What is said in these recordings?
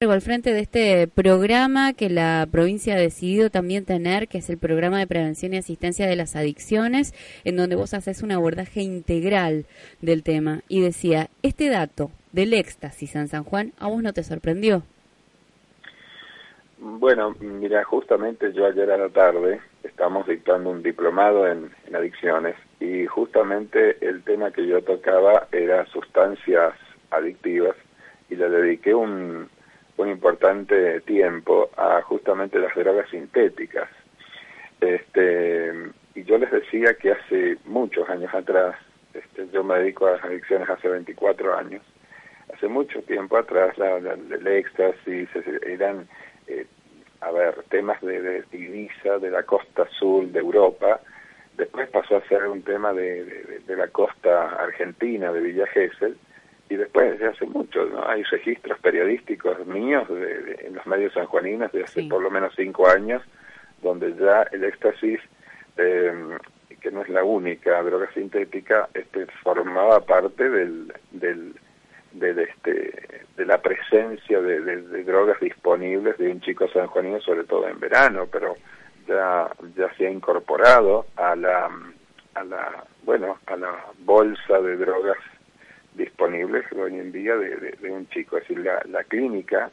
al frente de este programa que la provincia ha decidido también tener, que es el programa de prevención y asistencia de las adicciones, en donde vos haces un abordaje integral del tema. Y decía, este dato del éxtasis en San Juan, ¿a vos no te sorprendió? Bueno, mira, justamente yo ayer a la tarde estamos dictando un diplomado en, en adicciones y justamente el tema que yo tocaba era sustancias adictivas y le dediqué un, un importante tiempo a justamente las drogas sintéticas. Este, y yo les decía que hace muchos años atrás, este, yo me dedico a las adicciones hace 24 años, hace mucho tiempo atrás la, el éxtasis eran, eh, a ver, temas de, de de la costa sur de Europa, después pasó a ser un tema de, de, de la costa argentina, de Villa Gesell, y después desde hace mucho no hay registros periodísticos míos de, en los medios sanjuaninos de hace por lo menos cinco años donde ya el éxtasis eh, que no es la única droga sintética este formaba parte del, del, este de la presencia de, de, drogas disponibles de un chico sanjuanino sobre todo en verano pero ya ya se ha incorporado a la a la bueno a la bolsa de drogas disponibles hoy en día de, un chico. Es decir, la, la clínica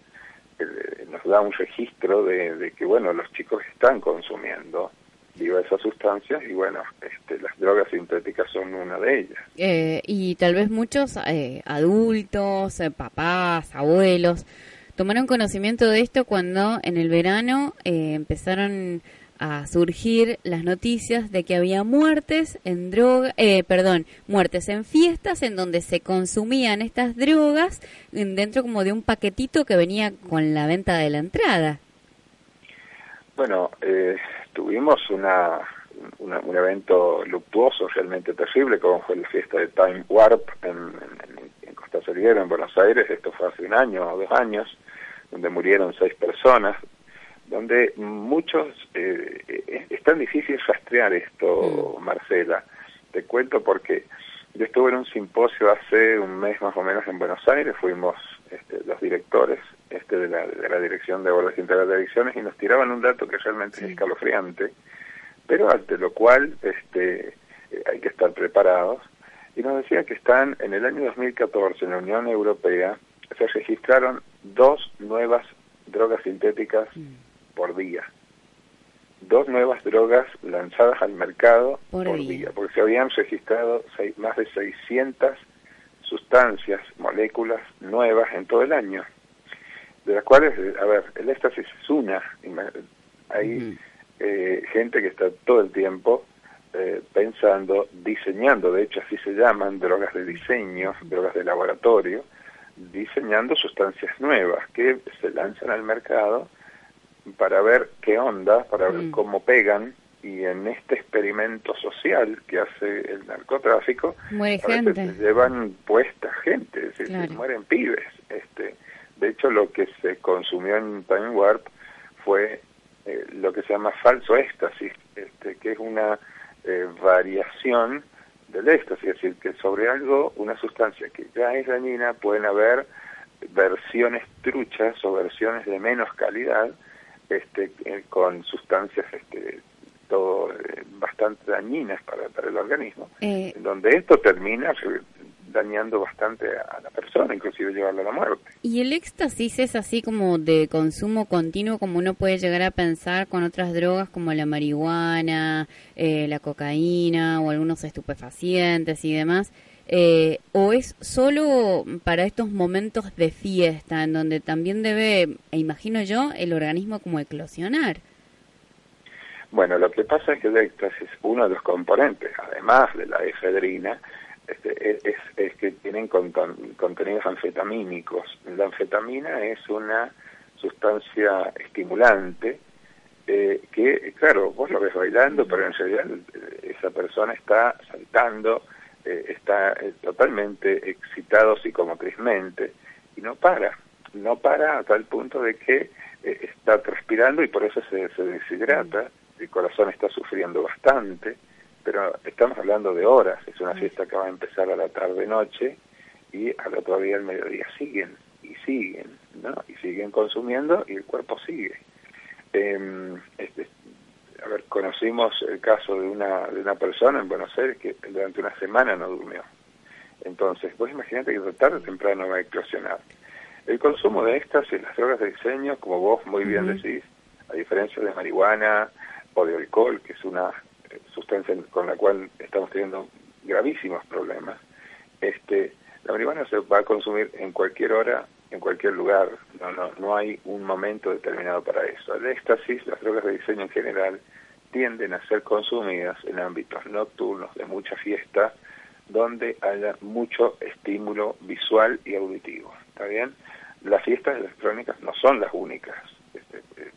eh, nos da un registro de, que, bueno, los chicos están consumiendo diversas sustancias y, bueno, este, las drogas sintéticas son una de ellas. Eh, y tal vez muchos eh, adultos, papás, abuelos, tomaron conocimiento de esto cuando en el verano empezaron a surgir las noticias de que había muertes en droga, eh, perdón, muertes en fiestas en donde se consumían estas drogas dentro como de un paquetito que venía con la venta de la entrada. Bueno, eh, tuvimos una, un evento luctuoso, realmente terrible, como fue la fiesta de Time Warp en, en Costa Salguero, en Buenos Aires. Esto fue hace un año o dos años, donde murieron seis personas donde muchos eh, es tan difícil rastrear esto, mm. Marcela. Te cuento porque yo estuve en un simposio hace un mes más o menos en Buenos Aires, fuimos este, los directores este, de, la, de la Dirección de Abordaje Integral de Adicciones y nos tiraban un dato que realmente es escalofriante, pero ante lo cual este, eh, hay que estar preparados. Y nos decía que están en el año 2014 en la Unión Europea se registraron dos nuevas drogas sintéticas mm por día. Dos nuevas drogas lanzadas al mercado por, día. porque se habían registrado más de 600 sustancias, moléculas nuevas en todo el año, de las cuales, a ver, el éxtasis es una. Hay eh, gente que está todo el tiempo eh, pensando, diseñando, de hecho así se llaman, drogas de diseño, drogas de laboratorio, diseñando sustancias nuevas que se lanzan al mercado para ver qué onda, para ver mm. cómo pegan y en este experimento social que hace el narcotráfico Muere llevan puesta gente, es decir, mueren pibes. Este, de hecho, lo que se consumió en Time Warp fue eh, lo que se llama falso éxtasis, este, que es una eh, variación del éxtasis, es decir, que sobre algo, una sustancia que ya es dañina, pueden haber versiones truchas o versiones de menos calidad este, eh, con sustancias este, todo eh, bastante dañinas para, para el organismo, eh, donde esto termina dañando bastante a la persona, inclusive llevarla a la muerte. ¿Y el éxtasis es así como de consumo continuo, como uno puede llegar a pensar con otras drogas como la marihuana, la cocaína o algunos estupefacientes y demás? Eh, o es solo para estos momentos de fiesta en donde también debe, e imagino yo, el organismo como eclosionar. Bueno, lo que pasa es que el éxtasis, uno de los componentes, además de la efedrina, este, es, que tienen contenidos anfetamínicos. La anfetamina es una sustancia estimulante eh, que, claro, vos lo ves bailando, pero en realidad eh, esa persona está saltando, eh, está totalmente excitado psicomotrizmente y no para, no para a tal punto de que está transpirando y por eso se, se deshidrata, el corazón está sufriendo bastante, pero estamos hablando de horas, es una fiesta que va a empezar a la tarde-noche y al otro día al mediodía siguen y siguen, ¿no? Y siguen consumiendo y el cuerpo sigue. Eh, este, a ver, conocimos el caso de una, de una persona en Buenos Aires que durante una semana no durmió. Entonces, vos imaginate que tarde o temprano va a eclosionar. El consumo de estas y las drogas de diseño, como vos muy bien decís, a diferencia de marihuana o de alcohol, que es una eh, sustancia con la cual estamos teniendo gravísimos problemas, este, la marihuana se va a consumir en cualquier hora en cualquier lugar, no, no, no hay un momento determinado para eso. El éxtasis, las drogas de diseño en general, tienden a ser consumidas en ámbitos nocturnos de mucha fiesta, donde haya mucho estímulo visual y auditivo. ¿Está bien? Las fiestas electrónicas no son las únicas. Este, eh,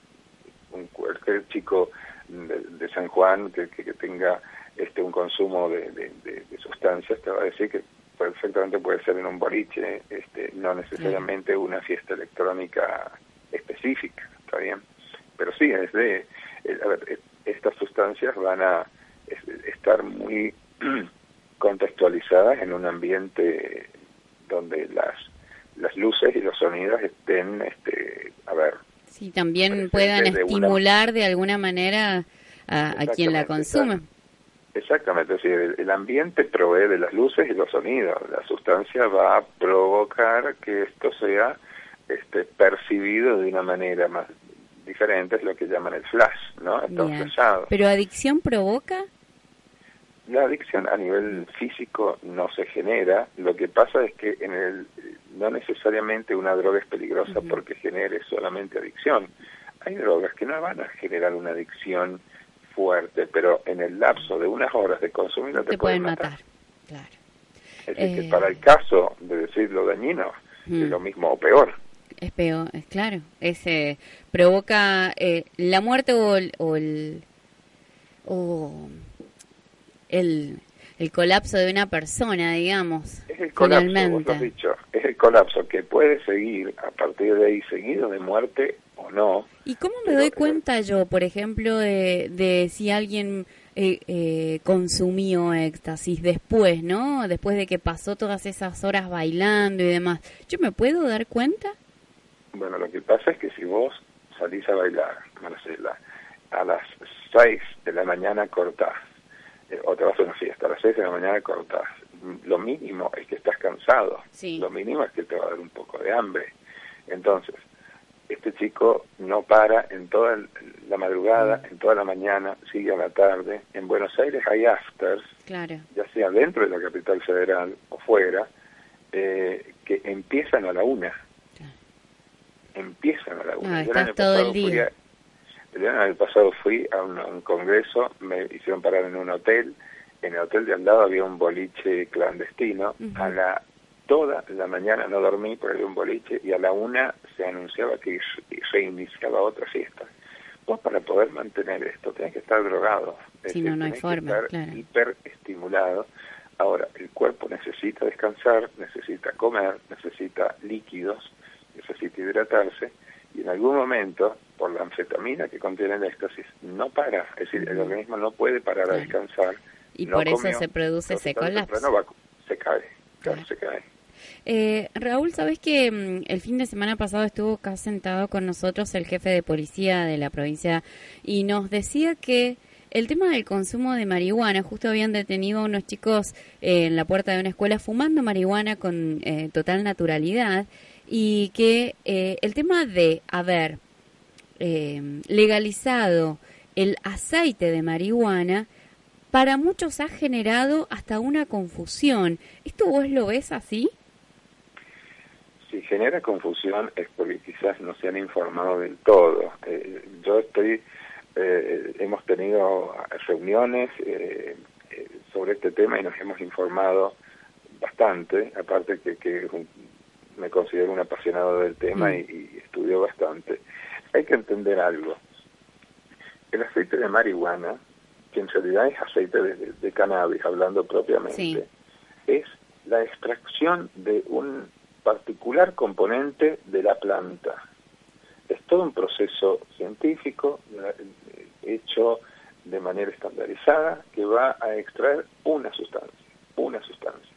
un, cualquier chico de, San Juan que, que, tenga este un consumo de, de sustancias te va a decir que perfectamente puede ser en un boliche, este, no necesariamente una fiesta electrónica específica, ¿está bien? Pero sí, es de, eh, a ver, eh, estas sustancias van a estar muy contextualizadas en un ambiente donde las las luces y los sonidos estén, este, a ver. Sí, también puedan estimular de alguna manera a, a quien la consume. Exactamente, es decir, el, ambiente provee de las luces y los sonidos. La sustancia va a provocar que esto sea este, percibido de una manera más diferente, es lo que llaman el flash, ¿no? Está ¿Pero adicción provoca? La adicción a nivel físico no se genera, lo que pasa es que en el, no necesariamente una droga es peligrosa porque genere solamente adicción. Hay drogas que no van a generar una adicción fuerte, pero en el lapso de unas horas de consumir te, te pueden matar. Claro. Es decir, que eh, para el caso de decir lo dañino, es mm. lo mismo o peor. Es peor, es claro. Ese provoca eh, la muerte o el, o el, o el, el colapso de una persona, digamos. Es el colapso, dicho, es el colapso que puede seguir a partir de ahí seguido de muerte o no. ¿Y cómo me doy cuenta yo, por ejemplo, de, de si alguien eh, eh, consumió éxtasis después, ¿no? Después de que pasó todas esas horas bailando y demás. ¿Yo me puedo dar cuenta? Bueno, lo que pasa es que si vos salís a bailar, Marcela, a las 6 de la mañana cortás, eh, o te vas a una fiesta, a las 6 de la mañana cortás, lo mínimo es que estás cansado, lo mínimo es que te va a dar un poco de hambre. Entonces, este chico no para en toda la madrugada, en toda la mañana, sigue a la tarde. En Buenos Aires hay afters, ya sea dentro de la capital federal o fuera, eh, que empiezan a la una. Empiezan a la una. Ah, todo el día. el año pasado fui a un, congreso, me hicieron parar en un hotel. En el hotel de al lado había un boliche clandestino. A la toda la mañana no dormí por el un boliche y a la una se anunciaba que reiniciaba otra fiesta. Vos para poder mantener esto tenés que estar drogado. Si no, no hay forma, que estar hiperestimulado. Ahora, el cuerpo necesita descansar, necesita comer, necesita líquidos, necesita hidratarse y en algún momento, por la anfetamina que contiene el éxtasis, no para. Es decir, el organismo no puede parar a descansar. Y por eso se produce ese colapso. se cae, claro, se cae. Eh, Raúl, ¿sabes que mm, el fin de semana pasado estuvo acá sentado con nosotros el jefe de policía de la provincia y nos decía que el tema del consumo de marihuana, justo habían detenido a unos chicos eh, en la puerta de una escuela fumando marihuana con eh, total naturalidad y que el tema de haber legalizado el aceite de marihuana para muchos ha generado hasta una confusión. ¿Esto vos lo ves así? Si genera confusión es porque quizás no se han informado del todo. Eh, yo estoy, eh, hemos tenido reuniones eh, sobre este tema y nos hemos informado bastante, aparte que, que me considero un apasionado del tema mm. y, y estudió bastante, hay que entender algo. El aceite de marihuana, que en realidad es aceite de, cannabis, hablando propiamente, es la extracción de un particular componente de la planta. Es todo un proceso científico hecho de manera estandarizada que va a extraer una sustancia, una sustancia,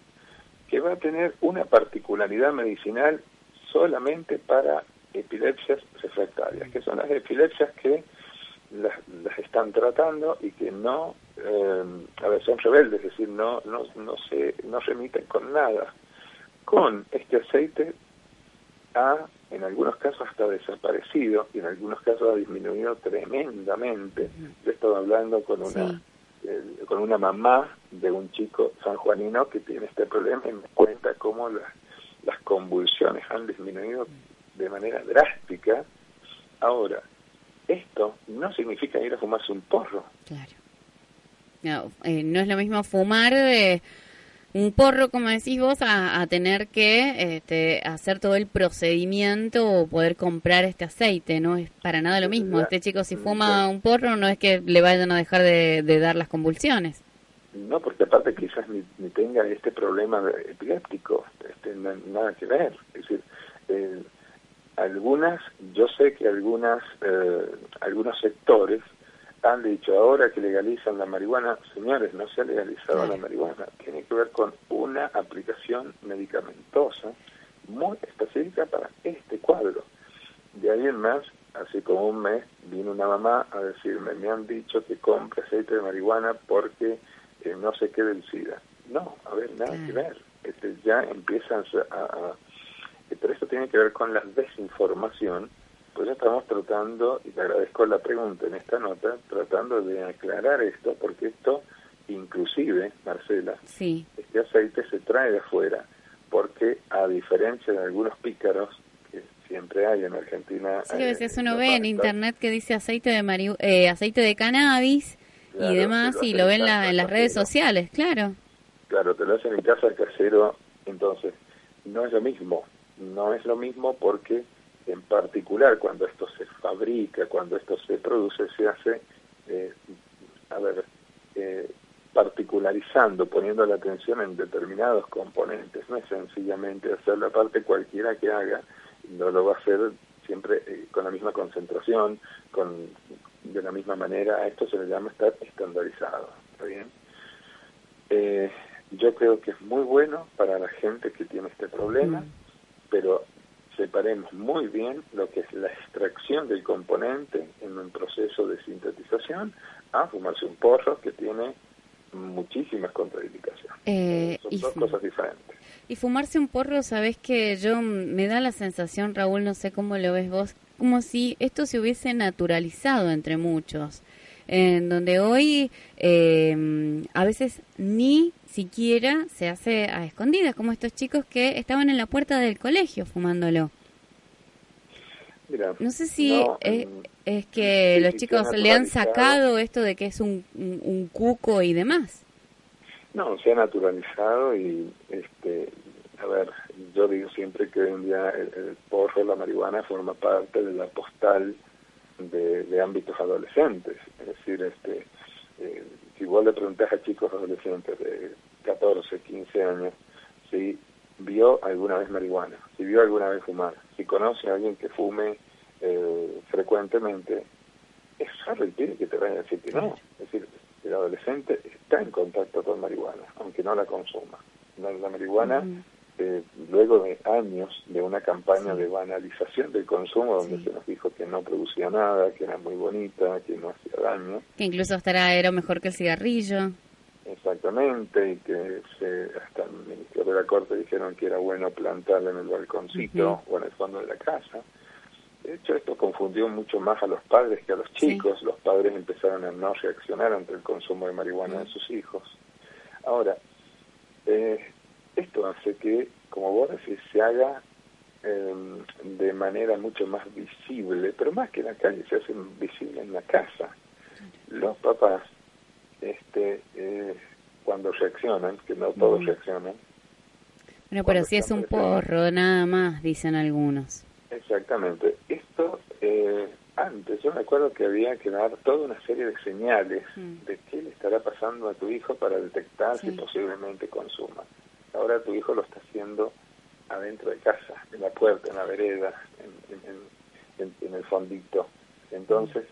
que va a tener una particularidad medicinal solamente para epilepsias refractarias, que son las epilepsias que las, están tratando y que no, eh, a ver, son rebeldes, es decir, no, no, no, se, no remiten con nada. Con este aceite ha, en algunos casos, hasta desaparecido y en algunos casos ha disminuido tremendamente. Yo he estado hablando con una, con una mamá de un chico sanjuanino que tiene este problema y me cuenta cómo las, las convulsiones han disminuido de manera drástica. Ahora, esto no significa ir a fumarse un porro. Claro. No, eh, no es lo mismo fumar eh, un porro, como decís vos, a, tener que este, hacer todo el procedimiento o poder comprar este aceite. No es para nada lo mismo. Este chico, si fuma un porro, no es que le vayan a dejar de, dar las convulsiones. No, porque aparte quizás ni, tenga este problema epiléptico, este, nada que ver. Es decir, eh, algunas, yo sé que algunas, eh, algunos sectores han dicho ahora que legalizan la marihuana, señores, no se ha legalizado la marihuana, tiene que ver con una aplicación medicamentosa muy específica para este cuadro. De ahí en más, hace como un mes, vino una mamá a decirme, me han dicho que compre aceite de marihuana porque eh, no sé qué del SIDA. No, a ver, nada que ver. Este, ya empiezan a pero esto tiene que ver con la desinformación, pues ya estamos tratando, y te agradezco la pregunta en esta nota, tratando de aclarar esto, porque esto, inclusive, Marcela, sí. este aceite se trae de afuera, porque a diferencia de algunos pícaros, que siempre hay en Argentina... Sí, a veces uno ve en internet que dice aceite de, eh, aceite de cannabis y demás, y lo ven en las redes sociales, claro. Claro, te lo hacen en casa casero, entonces no es lo mismo no es lo mismo porque en particular cuando esto se fabrica, cuando esto se produce, se hace, eh, a ver, eh, particularizando, poniendo la atención en determinados componentes, no es sencillamente hacer la parte cualquiera que haga, no lo va a hacer siempre eh, con la misma concentración, con de la misma manera, esto se le llama estar estandarizado, ¿está bien? yo creo que es muy bueno para la gente que tiene este problema, pero separemos muy bien lo que es la extracción del componente en un proceso de sintetización a fumarse un porro que tiene muchísimas contraindicaciones. Eh, Son dos cosas diferentes. Y fumarse un porro, sabes que yo me da la sensación, Raúl, no sé cómo lo ves vos, como si esto se hubiese naturalizado entre muchos, en donde hoy eh, a veces ni siquiera se hace a escondidas, como estos chicos que estaban en la puerta del colegio fumándolo. no sé si es, que los chicos le han sacado esto de que es un, un, cuco y demás. No, se ha naturalizado y, este, a ver, yo digo siempre que hoy en día el, porro, la marihuana, forma parte de la postal de, de ámbitos adolescentes. Es decir, este, eh, si vos le preguntás a chicos adolescentes de 14, 15 años si vio alguna vez marihuana, si vio alguna vez fumar, si conoce a alguien que fume eh, frecuentemente, es raro el que te vaya a decir que no. Es decir, el adolescente está en contacto con marihuana, aunque no la consuma. La, marihuana, eh, luego de años de una campaña de banalización del consumo, donde se nos dijo que no producía nada, que era muy bonita, que no hacía daño. Que incluso hasta era mejor que el cigarrillo. Exactamente, y que se, hasta el Ministerio de la Corte dijeron que era bueno plantarla en el balconcito o en el fondo de la casa. De hecho, esto confundió mucho más a los padres que a los chicos. Los padres empezaron a no reaccionar ante el consumo de marihuana de sus hijos. Ahora, eh, esto hace que, como vos decís, se haga em, de manera mucho más visible, pero más que en la calle, se hace visible en la casa. Los papás este, eh, cuando reaccionan, que no todos reaccionan. Bueno, pero si es un porro, nada más, dicen algunos. Exactamente. Esto, eh, antes, yo me acuerdo que había que dar toda una serie de señales Mm. de qué le estará pasando a tu hijo para detectar si posiblemente consuma. Ahora tu hijo lo está haciendo adentro de casa, en la puerta, en la vereda, en, en- en- en- en el fondito. Entonces,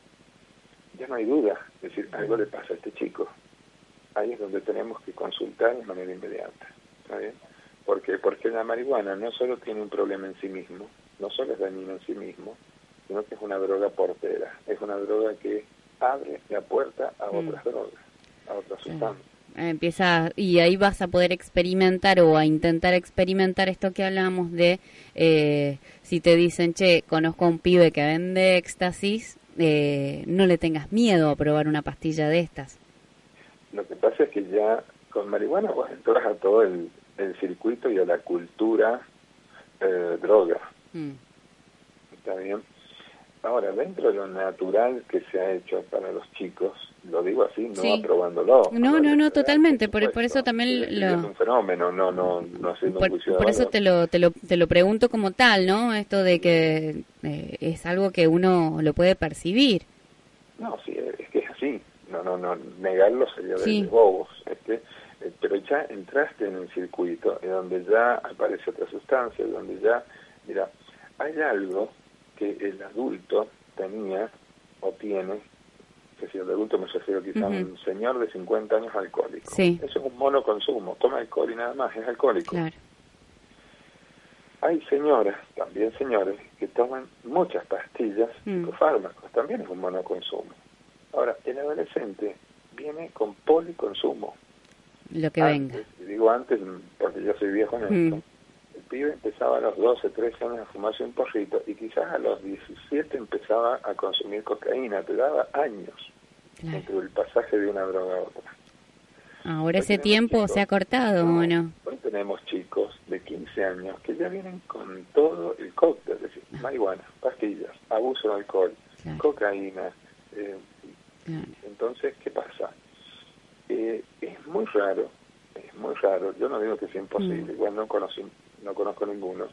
ya no hay duda, es decir, algo le pasa a este chico. Ahí es donde tenemos que consultar de manera inmediata. ¿Está bien? ¿Por qué? Porque la marihuana no solo tiene un problema en sí mismo, no solo es dañina en sí mismo, sino que es una droga portera. Es una droga que abre la puerta a Mm. otras drogas, a otras sustancias. Eh, Empieza y ahí vas a poder experimentar o a intentar experimentar esto que hablábamos de eh, si te dicen, che, conozco a un pibe que vende éxtasis, eh, no le tengas miedo a probar una pastilla de estas. Lo que pasa es que ya con marihuana vos entras a todo el, el circuito y a la cultura eh, droga. Mm, ¿Está bien? Ahora, dentro de lo natural que se ha hecho para los chicos, lo digo así, no Sí. aprobándolo. No, no, no, es totalmente, por eso también lo- describiendo un fenómeno, no, no, no haciendo Por, un juicio de por eso te lo, te, lo, te lo pregunto como tal, ¿no? Esto de que eh, es algo que uno lo puede percibir. No, sí, es que es así. No, no, no, negarlo sería de, Sí. de bobos. Este, eh, pero ya entraste en el circuito en donde ya aparece otra sustancia, donde ya, mira, hay algo que el adulto tenía o tiene, que si el adulto me refiero quizá a Ujú. un señor de 50 años alcohólico. Sí. Eso es un monoconsumo, toma alcohol y nada más, es alcohólico. Claro. Hay señoras, también señores, que toman muchas pastillas, Mm. fármacos, también es un monoconsumo. Ahora, el adolescente viene con policonsumo. Lo que Antes, venga. digo antes porque yo soy viejo en esto, Mm. Pibe empezaba a los 12, 13 años a fumarse un porrito y quizás a los 17 empezaba a consumir cocaína, te daba años Claro. entre el pasaje de una droga a otra. Ahora Hoy ese tiempo chicos- se ha cortado, ¿o no? Hoy tenemos chicos de 15 años que ya vienen con todo el cóctel, es decir, marihuana, pastillas, abuso de alcohol, Claro. cocaína. eh, Claro. entonces, ¿qué pasa? Eh, es muy raro, es muy raro, yo no digo que sea imposible, Mm. igual no, conocí, no conozco ninguno,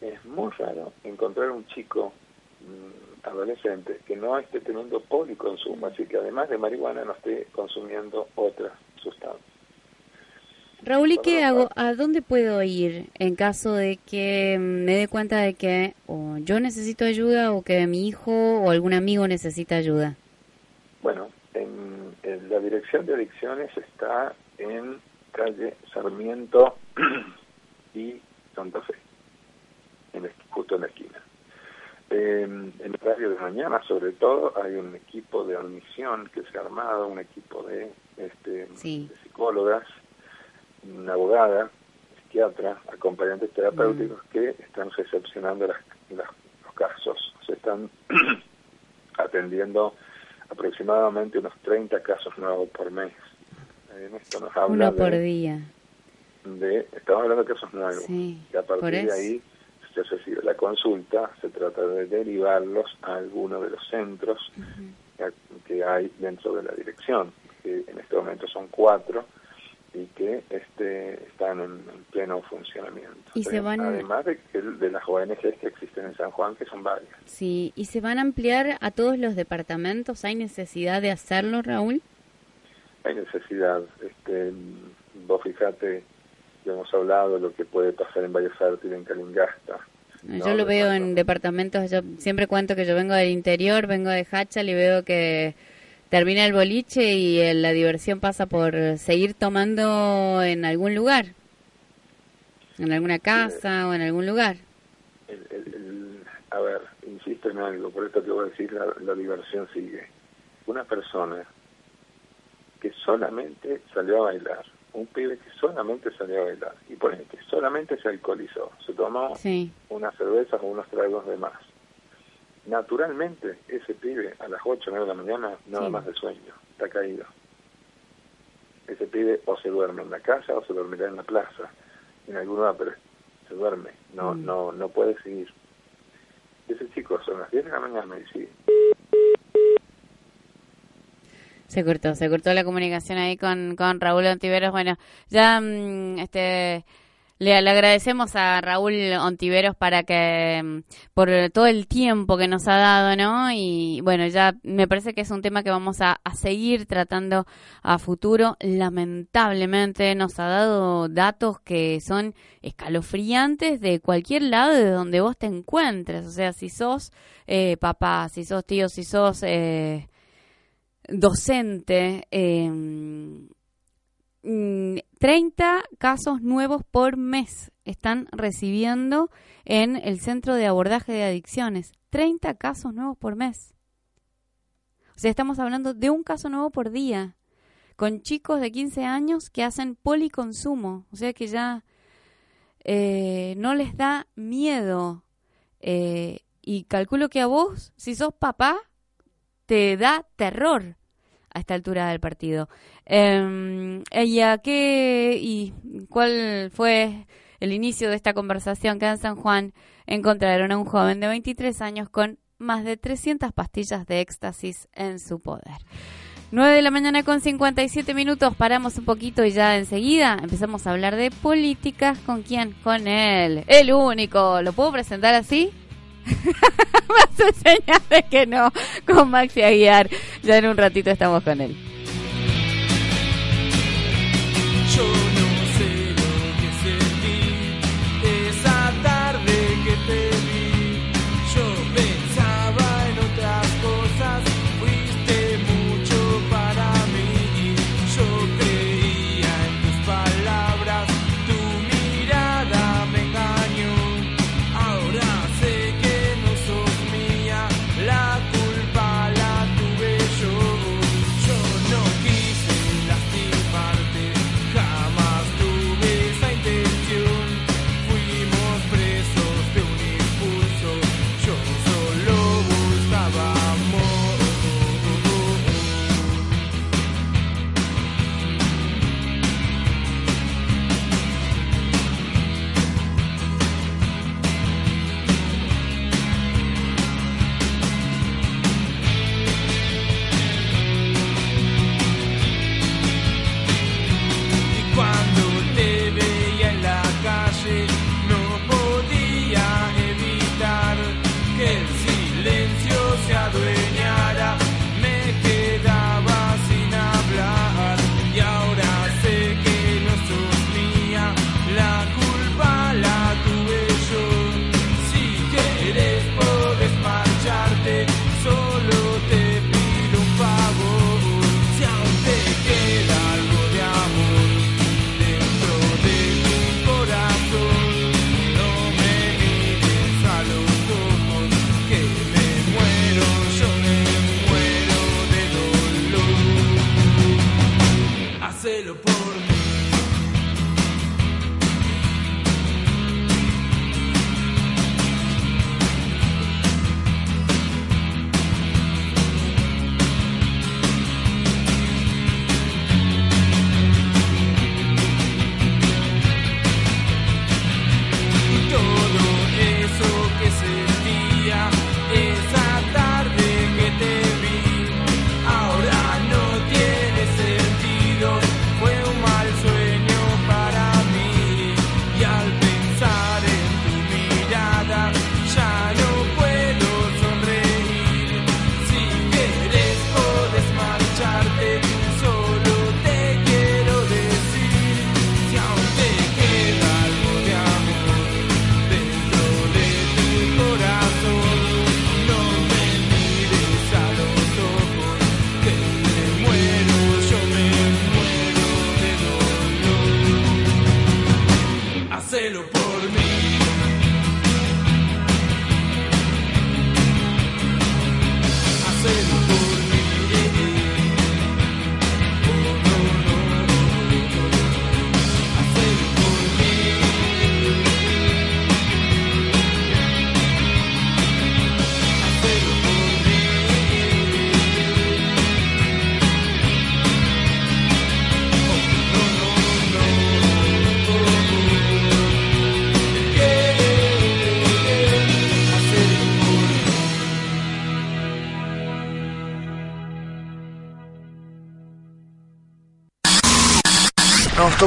es muy raro encontrar un chico mm, adolescente que no esté teniendo policonsumo, así que además de marihuana no esté consumiendo otras sustancias. Raúl, ¿y qué hago? ¿A dónde puedo ir en caso de que me dé cuenta de que o yo necesito ayuda o que mi hijo o algún amigo necesita ayuda? Bueno, en, en la dirección de adicciones está en calle Sarmiento y Santa Fe, en, es- justo en la esquina. Eh, en el horario de mañana, sobre todo, hay un equipo de admisión que se ha armado, un equipo de, este, Sí. de psicólogas, una abogada, psiquiatra, acompañantes terapéuticos que están recepcionando las- las- los casos. Se están atendiendo aproximadamente unos 30 casos nuevos por mes. Eh, esto nos habla Uno por de, día. De- estamos hablando de casos nuevos. Sí, Y a partir de ahí se recibe la consulta, se trata de derivarlos a alguno de los centros que- que hay dentro de la dirección, que en este momento son cuatro y que este, están en, en pleno funcionamiento. Y se van- Además de, que, de las ONGs que existen en San Juan, que son varias. Sí, ¿y se van a ampliar a todos los departamentos? ¿Hay necesidad de hacerlo, Raúl? hay necesidad. Este, vos fijate, ya hemos hablado de lo que puede pasar en Valle Fértil, en Calingasta. Yo lo veo en departamentos, yo siempre cuento que yo vengo del interior, vengo de Hachal y veo que termina el boliche y eh, la diversión pasa por seguir tomando en algún lugar, en alguna casa o en algún lugar. el- el- el- a ver, insisto en algo, por esto te voy a decir, la, la diversión sigue. Una persona que solamente salió a bailar, un pibe que solamente salió a bailar, y por que solamente se alcoholizó, se tomó Sí, unas cervezas o unos tragos de más. Naturalmente, ese pibe a las 8 o 9 de la mañana no da Sí. más de sueño, está caído. Ese pibe o se duerme en la casa o se dormirá en la plaza, en algún lugar, pero se duerme, no, Mm. no, no puede seguir. Ese chico son las 10 de la mañana y sigue. Se cortó, se cortó la comunicación ahí con, con Raúl Antiveros. Bueno, ya mm, este Le, agradecemos a Raúl Ontiveros para que mm, por todo el tiempo que nos ha dado, ¿no? Y bueno, ya me parece que es un tema que vamos a, seguir tratando a futuro. Lamentablemente nos ha dado datos que son escalofriantes de cualquier lado de donde vos te encuentres. O sea, si sos eh, papá, si sos tío, si sos eh, docente, eh, 30 mm, casos nuevos por mes están recibiendo en el centro de abordaje de adicciones. 30 casos nuevos por mes. O sea, estamos hablando de un caso nuevo por día, con chicos de 15 años que hacen policonsumo, o sea que ya eh, no les da miedo. Eh, y calculo que a vos, si sos papá, te da terror a esta altura del partido. Eh, ella, ¿qué y cuál fue el inicio de esta conversación que en San Juan encontraron a un joven de 23 años con más de 300 pastillas de éxtasis en su poder? 9 de la mañana con 57 minutos, paramos un poquito y ya enseguida empezamos a hablar de políticas. ¿Con quién? Con él, el único. ¿Lo puedo presentar así? Hace señal de que no, con Maxi Aguiar. Ya en un ratito estamos con él.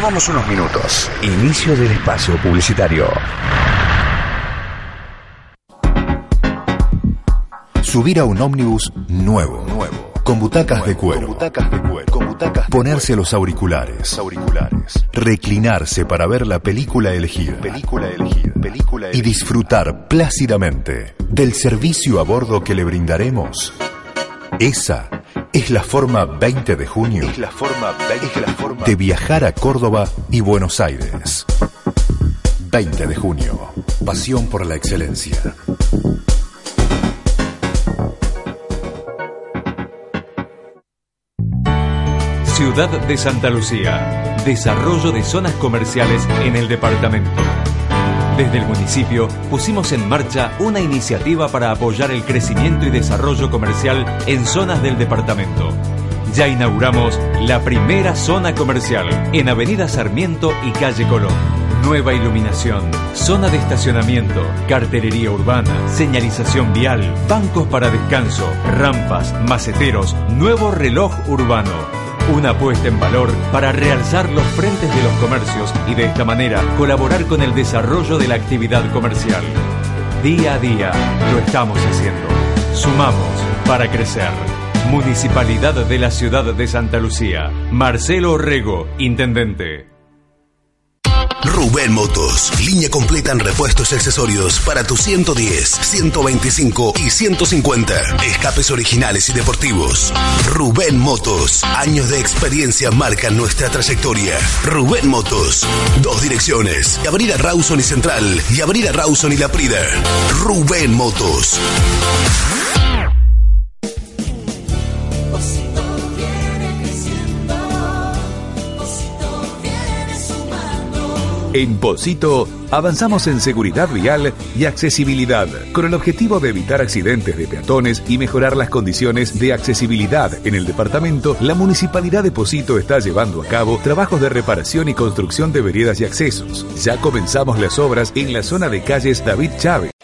Tomamos unos minutos. Inicio del espacio publicitario. Subir a un ómnibus nuevo, nuevo, con butacas de cuero, butacas de cuero, con butacas ponerse los auriculares, auriculares, reclinarse para ver la película elegida, película elegida, película y disfrutar plácidamente del servicio a bordo que le brindaremos. Esa es la forma 20 de junio es la forma 20 la forma de viajar a Córdoba y Buenos Aires. 20 de junio. Pasión por la excelencia. Ciudad de Santa Lucía. Desarrollo de zonas comerciales en el departamento. Desde el municipio pusimos en marcha una iniciativa para apoyar el crecimiento y desarrollo comercial en zonas del departamento. Ya inauguramos la primera zona comercial en Avenida Sarmiento y Calle Colón. Nueva iluminación, zona de estacionamiento, cartelería urbana, señalización vial, bancos para descanso, rampas, maceteros, nuevo reloj urbano una apuesta en valor para realzar los frentes de los comercios y de esta manera colaborar con el desarrollo de la actividad comercial. Día a día lo estamos haciendo. Sumamos para crecer. Municipalidad de la Ciudad de Santa Lucía. Marcelo Orrego, Intendente. Rubén Motos, línea completa en repuestos y accesorios para tus 110, 125 y 150. Escapes originales y deportivos. Rubén Motos, años de experiencia marcan nuestra trayectoria. Rubén Motos, dos direcciones, Avenida Rawson y Central y Avenida Rawson y La Prida. Rubén Motos. En Posito avanzamos en seguridad vial y accesibilidad, con el objetivo de evitar accidentes de peatones y mejorar las condiciones de accesibilidad en el departamento. La Municipalidad de Posito está llevando a cabo trabajos de reparación y construcción de veredas y accesos. Ya comenzamos las obras en la zona de calles David Chávez.